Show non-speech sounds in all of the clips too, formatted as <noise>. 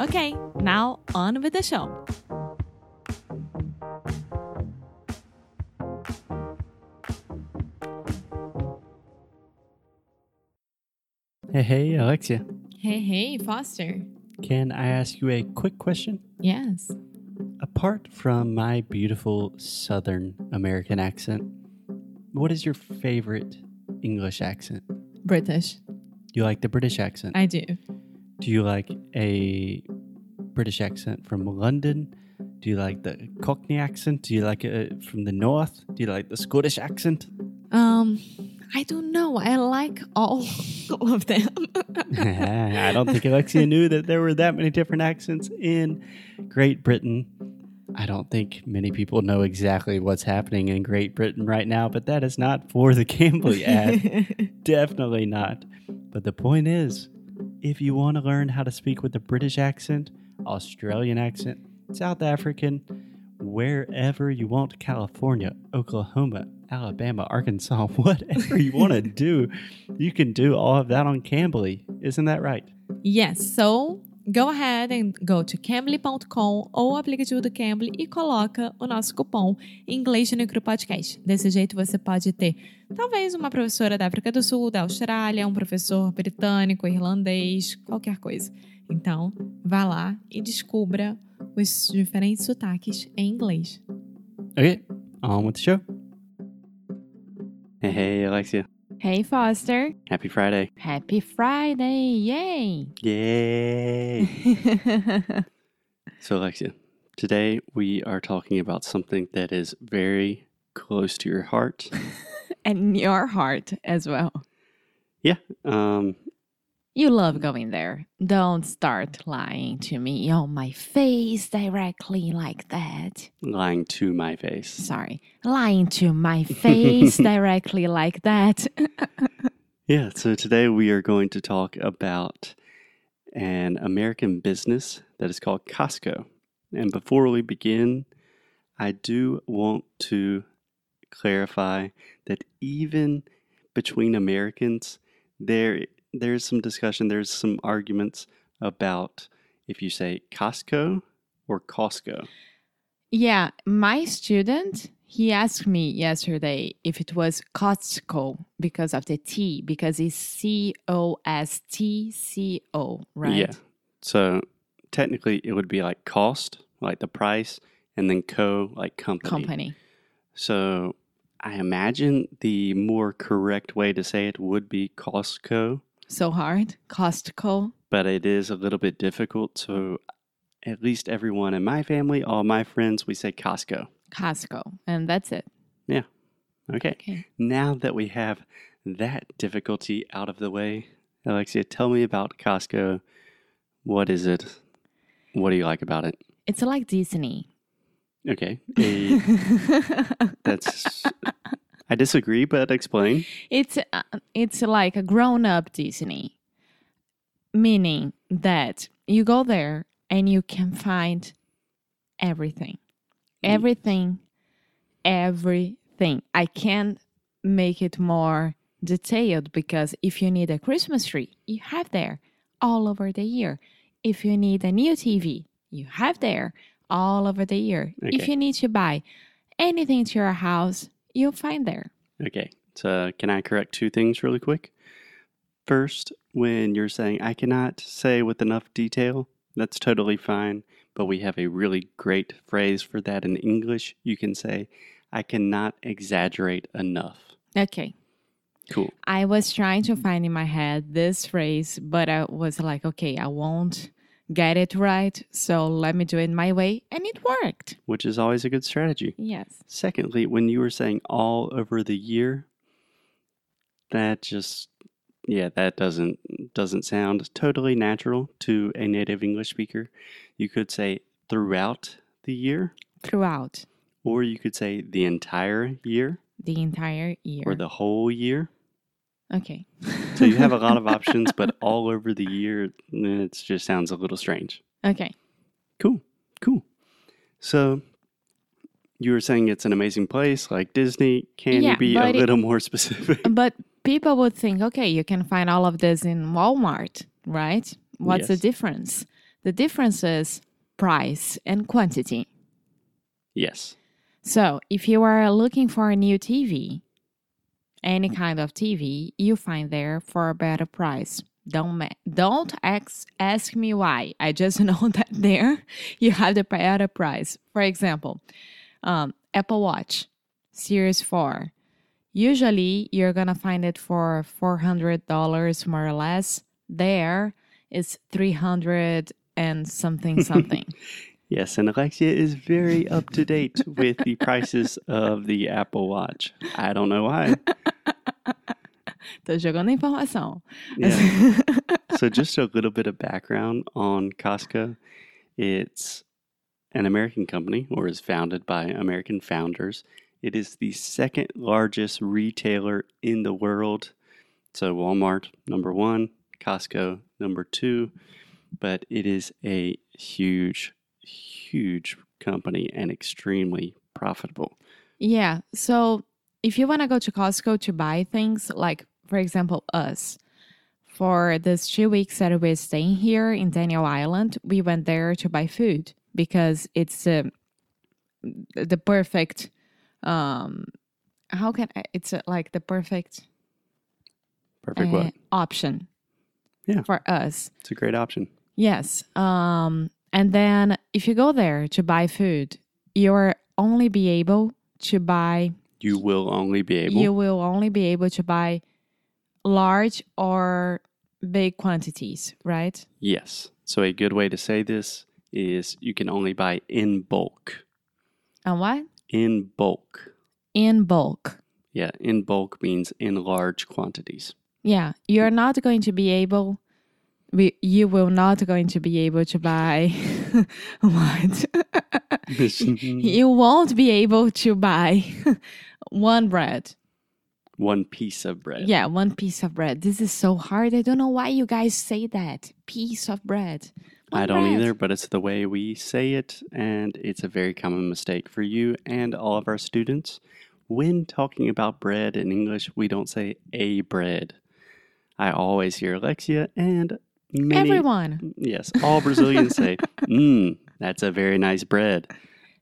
Ok, now on with the show. Hey, hey, Alexia. Hey, hey, Foster. Can I ask you a quick question? Yes. Apart from my beautiful Southern American accent, what is your favorite English accent? British. You like the British accent? I do. Do you like a British accent from London? Do you like the Cockney accent? Do you like it from the north? Do you like the Scottish accent? Um, I don't know. I like all <laughs> of them. <laughs> <laughs> I don't think Alexia knew that there were that many different accents in Great Britain. I don't think many people know exactly what's happening in Great Britain right now, but that is not for the Cambly ad. Definitely not. But the point is, if you want to learn how to speak with a British accent, Australian accent, South African, wherever you want, California, Oklahoma, Alabama, Arkansas, <laughs> whatever you want to do, you can do all of that on Cambly. Isn't that right? yes, so go ahead and go to cambly.com ou o aplicativo do Cambly e coloca o nosso cupom Inglês no. Desse jeito você pode ter talvez uma professora da África do Sul, da Austrália, um professor britânico, irlandês, qualquer coisa. Então, vá lá e descubra os diferentes sotaques em inglês. Okay, on with the show. Hey, Alexia. Hey Foster, Happy Friday. happy Friday! Yay! Yay. <laughs> so, Alexia, today we are talking about something that is very close to your heart. <laughs> and your heart as well. yeah. Um, You love going there. Don't start lying to me on my face directly like that. lying to my face. Sorry, lying to my face <laughs> directly like that. <laughs> Yeah, so today we are going to talk about an American business that is called Costco. And before we begin, I do want to clarify that even between Americans, there there's some discussion, there's some arguments about if you say Costco or Costco. yeah, my student, he asked me yesterday if it was Costco because of the T, because it's C O S T C O, right? Yeah. So technically it would be like cost, like the price, and then co like company. Company. So I imagine the more correct way to say it would be Costco, So hard. Costco. but it is a little bit difficult. So at least everyone in my family, all my friends, we say Costco. Costco. And that's it. Yeah. Okay. Okay. Now that we have that difficulty out of the way, Alexia, tell me about Costco. What is it? What do you like about it? It's like Disney. Okay. A, <laughs> that's. I disagree, but explain. it's uh, it's like a grown up Disney, meaning that you go there and you can find everything, everything, everything. I can't make it more detailed because if you need a Christmas tree, you have there all over the year. If you need a new TV, you have there all over the year. If you need to buy anything to your house, you'll find there. Okay. So, can I correct two things really quick? First, when you're saying I cannot say with enough detail, That's totally fine. But we have a really great phrase for that in English. You can say, I cannot exaggerate enough. Okay. Cool. I was trying to find in my head this phrase, but I was like, okay, I won't get it right. So let me do it my way. And it worked. Which is always a good strategy. Yes. Secondly, when you were saying all over the year, that just yeah, that doesn't doesn't sound totally natural to a native English speaker. You could say throughout the year, Throughout or you could say the entire year the entire year. or the whole year. okay. <laughs> So you have a lot of <laughs> options, but all over the year, eh, it just sounds a little strange. okay. Cool, cool. So you were saying it's an amazing place like Disney. Can Yeah, you be a but it- little more <laughs> specific? But people would think, okay, you can find all of this in Walmart, right? What's the difference? The difference is price and quantity. yes. So, if you are looking for a new TV, any kind of TV, you find there for a better price. Don't don't ask, ask me why. I just <laughs> know that there you have the better price. For example, um, Apple Watch Series 4. Usually you're gonna find it for $400 more or less. There it's 300 and something something. <laughs> Yes, and Alexia is very up to date with the prices of the Apple Watch. I don't know why. <laughs> Tô jogando informação. Yeah. <laughs> so, just a little bit of background on Costco. It's an American company, or is founded by American founders. It is the second largest retailer in the world. So, Walmart, number one, Costco, number two. But it is a huge, huge company and extremely profitable. Yeah. So if you want to go to Costco to buy things, like for example, us, for this two weeks that we're staying here in Daniel Island, we went there to buy food because it's the the perfect. Um, how can I, it's uh, like the perfect Perfect uh, what? option? Yeah. For us, It's a great option. Yes. Um, and then if you go there to buy food, you're only be able to buy You will only be able. you will only be able to buy large or big quantities, right? Yes. So a good way to say this is you can only buy in bulk. And what? In bulk. In bulk. Yeah, in bulk means in large quantities. Yeah, you're not going to be able we, you will not going to be able to buy <laughs> what? you won't be able to buy <laughs> one bread. One piece of bread. Yeah, one piece of bread. This is so hard. I don't know why you guys say that. Piece of bread. I don't bread. either, but it's the way we say it, and it's a very common mistake for you and all of our students. When talking about bread in English, we don't say a bread. I always hear Alexia and many Everyone. Yes, all Brazilians say, "Mmm, <laughs> that's a very nice bread,"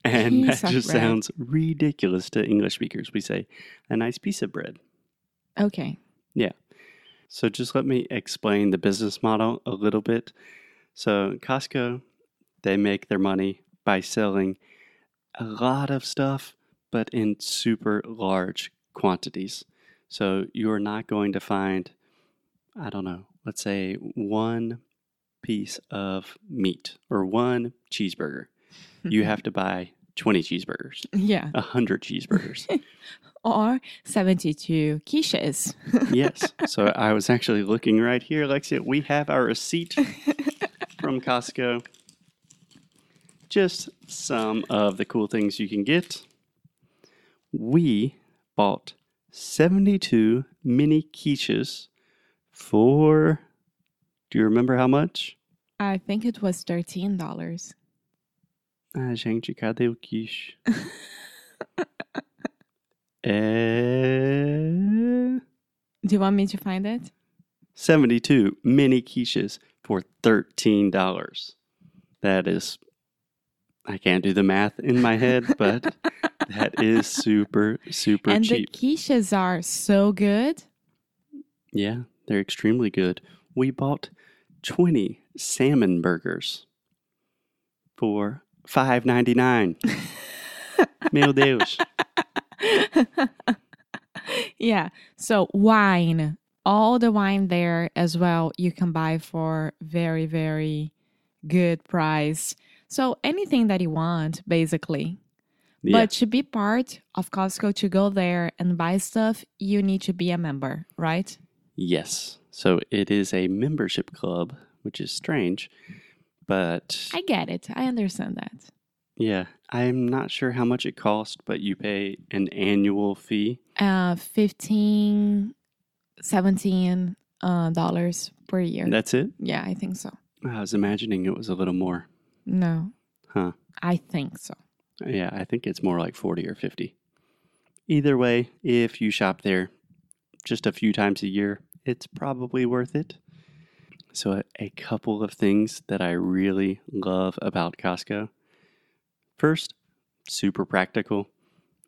and that just bread. sounds ridiculous to English speakers. We say, "A nice piece of bread." Okay. Yeah. So just let me explain the business model a little bit. So Costco, they make their money by selling a lot of stuff, but in super large quantities. So you are not going to find, I don't know, let's say one piece of meat or one cheeseburger. You mm-hmm. have to buy 20 cheeseburgers, Yeah. 100 cheeseburgers. <laughs> Or 72 quiches. <laughs> yes. So I was actually looking right here, Alexia. We have our receipt <laughs> from Costco. Just some of the cool things you can get. We bought 72 mini quiches for, do you remember how much? I think it was $13. Ah, gente, cadê o quiche? é... <laughs> Do you want me to find it? 72 mini quiches for $13. That is, I can't do the math in my head, but <laughs> that is super, super and cheap. the quiches are so good. yeah, they're extremely good. We bought 20 salmon burgers for five ninety nine. <laughs> Meu Deus. yeah. So wine, all the wine there as well, you can buy for very, very good price. So anything that you want, basically. Yeah. But to be part of Costco, to go there and buy stuff, you need to be a member, right? Yes. So it is a membership club, which is strange. But I get it. I understand that. yeah, I'm not sure how much it costs, but you pay an annual fee. Uh, 15 17 uh, dollars per year. That's it? yeah, I think so. I was imagining it was a little more. No, Huh. I think so. Yeah, I think it's more like 40 or 50. Either way, if you shop there just a few times a year, it's probably worth it. So, a, couple of things that I really love about Costco. First, super practical.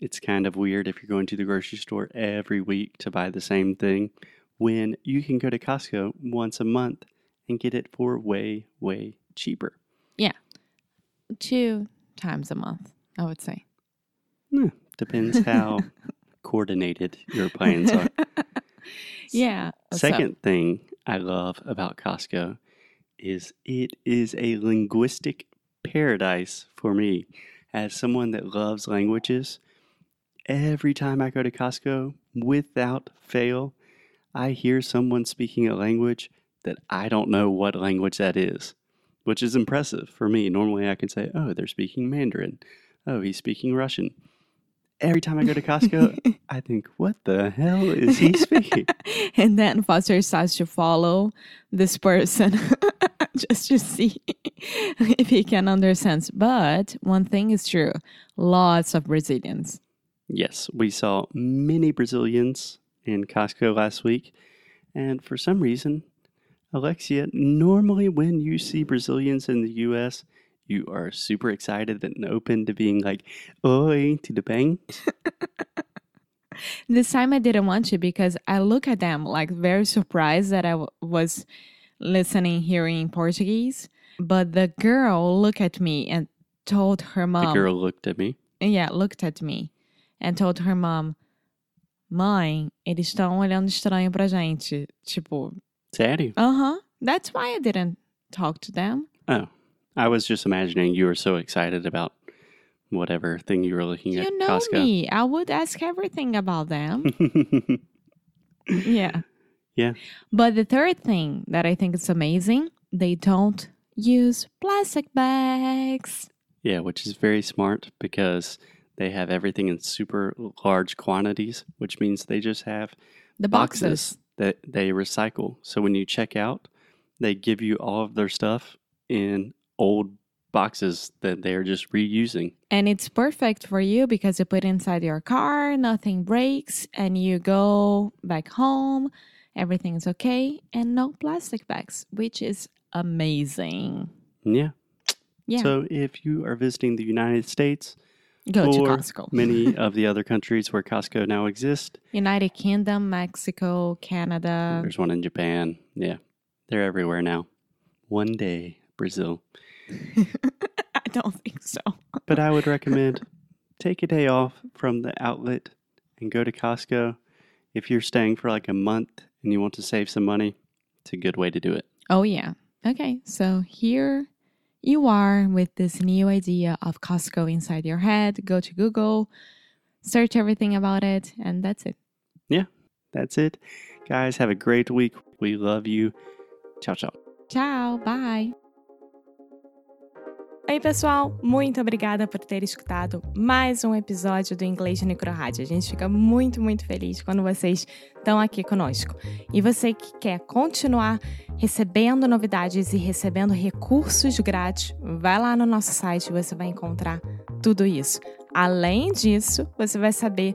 It's kind of weird if you're going to the grocery store every week to buy the same thing when you can go to Costco once a month and get it for way, way cheaper. Yeah. Two times a month, I would say. Hmm, depends how <laughs> coordinated your plans are. <laughs> Yeah. so- Second thing I love about Costco is it is a linguistic paradise for me. As someone that loves languages, every time I go to Costco, without fail, I hear someone speaking a language that I don't know what language that is, which is impressive for me. Normally I can say, oh, they're speaking Mandarin. Oh, he's speaking Russian. Every time I go to Costco, <laughs> I think, what the hell is he speaking? <laughs> and then Foster starts to follow this person <laughs> just to see if he can understand. But one thing is true lots of Brazilians. Yes, we saw many Brazilians in Costco last week. And for some reason, Alexia, normally when you see Brazilians in the US, you are super excited and open to being like, oi, to the bang. <laughs> This time I didn't want to because I look at them like very surprised that I w- was listening, hearing Portuguese. But the girl looked at me and told her mom. The girl looked at me. yeah, looked at me and told her mom, Mãe, eles estão olhando estranho pra gente. Tipo, Sério? uh huh. That's why I didn't talk to them. Oh, I was just imagining you were so excited about whatever thing you were looking at You know Costco. me. I would ask everything about them. <laughs> yeah. Yeah. But the third thing that I think is amazing, they don't use plastic bags. Yeah, which is very smart because they have everything in super large quantities, which means they just have The boxes, boxes. that they recycle. So when you check out, they give you all of their stuff in old boxes that they're just reusing. And it's perfect for you because you put it inside your car, nothing breaks, and you go back home, everything's okay, and no plastic bags, which is amazing. Yeah. Yeah. So if you are visiting the United States go to Costco. <laughs> many of the other countries where Costco now exists, United Kingdom, Mexico, Canada. there's one in Japan. Yeah. They're everywhere now. One day, Brazil. <laughs> I don't think so. <laughs> But I would recommend take a day off from the outlet and go to Costco. If you're staying for like a month and you want to save some money, it's a good way to do it. Oh, yeah. Okay, so here you are with this new idea of Costco inside your head. Go to Google, search everything about it, and that's it. Yeah. That's it. Guys, have a great week. We love you. Ciao, ciao. Ciao. bye. Oi, pessoal, muito obrigada por ter escutado mais um episódio do Inglês Necro Rádio. A gente fica muito, muito feliz quando vocês estão aqui conosco. E você que quer continuar recebendo novidades e recebendo recursos grátis, vai lá no nosso site, você vai encontrar tudo isso. Além disso, você vai saber